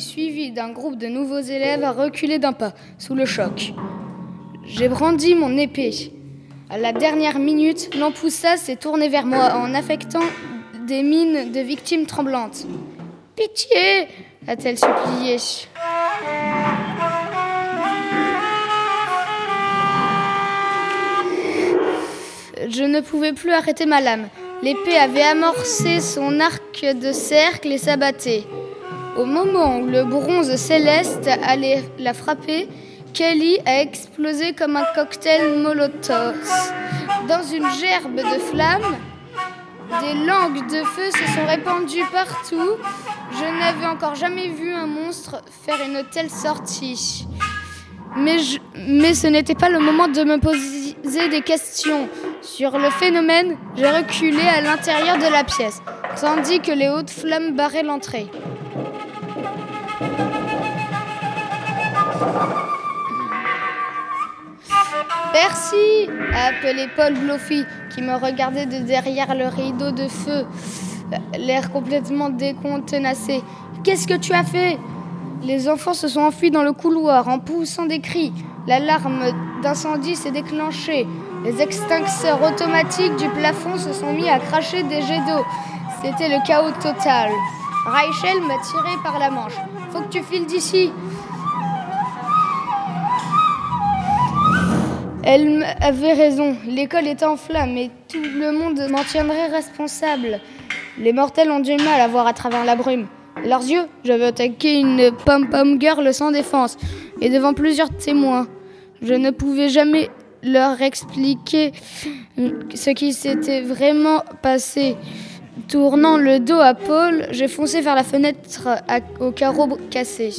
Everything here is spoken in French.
suivi d'un groupe de nouveaux élèves, a reculé d'un pas, sous le choc. J'ai brandi mon épée. À la dernière minute, l'empoussa s'est tourné vers moi en affectant des mines de victimes tremblantes. Pitié a-t-elle supplié. Je ne pouvais plus arrêter ma lame. L'épée avait amorcé son arc de cercle et s'abattait. Au moment où le bronze céleste allait la frapper, Kelly a explosé comme un cocktail molotov. Dans une gerbe de flammes, des langues de feu se sont répandues partout. Je n'avais encore jamais vu un monstre faire une telle sortie. Mais, mais ce n'était pas le moment de me poser des questions. Sur le phénomène, j'ai reculé à l'intérieur de la pièce, tandis que les hautes flammes barraient l'entrée. Percy a appelé Paul Bluffy, qui me regardait de derrière le rideau de feu, l'air complètement décontenacé. Qu'est-ce que tu as fait? Les enfants se sont enfuis dans le couloir en poussant des cris. L'alarme d'incendie s'est déclenchée. Les extincteurs automatiques du plafond se sont mis à cracher des jets d'eau. C'était le chaos total. Rachel m'a tiré par la manche. Faut que tu files d'ici. Elle avait raison, l'école était en flammes et tout le monde m'en tiendrait responsable. Les mortels ont du mal à voir à travers la brume. Leurs yeux, j'avais attaqué une pom-pom girl sans défense et devant plusieurs témoins. Je ne pouvais jamais leur expliquer ce qui s'était vraiment passé. Tournant le dos à Paul, j'ai foncé vers la fenêtre au carreau cassé.